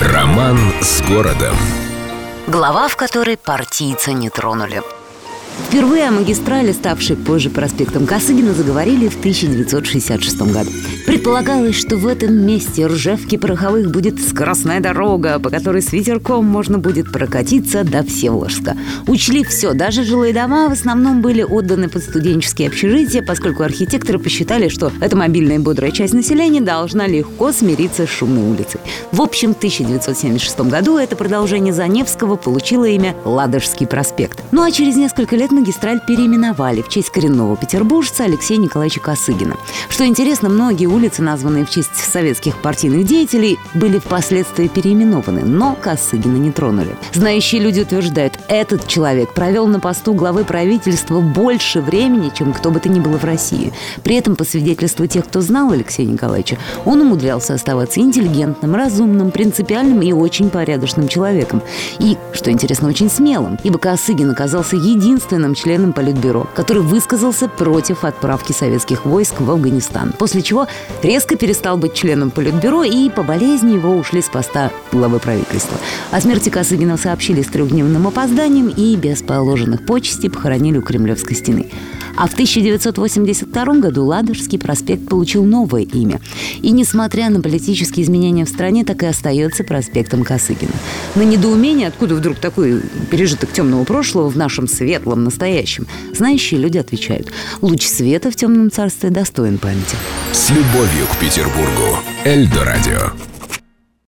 Роман с городом. Глава, в которой партийца не тронули. Впервые о магистрали, ставшей позже проспектом Косыгина, заговорили в 1966 году. Предполагалось, что в этом месте Ржевки пороховых будет скоростная дорога, по которой с ветерком можно будет прокатиться до Всеволожска. Учли все, даже жилые дома в основном были отданы под студенческие общежития, поскольку архитекторы посчитали, что эта мобильная и бодрая часть населения должна легко смириться с шумной улицей. В общем, в 1976 году это продолжение Заневского получило имя Ладожский проспект. Ну а через несколько лет магистраль переименовали в честь коренного петербуржца Алексея Николаевича Косыгина. Что интересно, многие улицы, названные в честь советских партийных деятелей, были впоследствии переименованы, но Косыгина не тронули. Знающие люди утверждают, этот человек провел на посту главы правительства больше времени, чем кто бы то ни было в России. При этом, по свидетельству тех, кто знал Алексея Николаевича, он умудрялся оставаться интеллигентным, разумным, принципиальным и очень порядочным человеком. И, что интересно, очень смелым, ибо Косыгин оказался единственным членом Политбюро, который высказался против отправки советских войск в Афганистан, после чего резко перестал быть членом Политбюро и по болезни его ушли с поста главы правительства. О смерти Косыгина сообщили с трехдневным опозданием и без положенных почестей похоронили у Кремлевской стены. А в 1982 году Ладожский проспект получил новое имя. И несмотря на политические изменения в стране, так и остается проспектом Косыгина. На недоумение, откуда вдруг такой пережиток темного прошлого в нашем светлом настоящем, знающие люди отвечают, луч света в темном царстве достоин памяти. С любовью к Петербургу. Эльдо радио.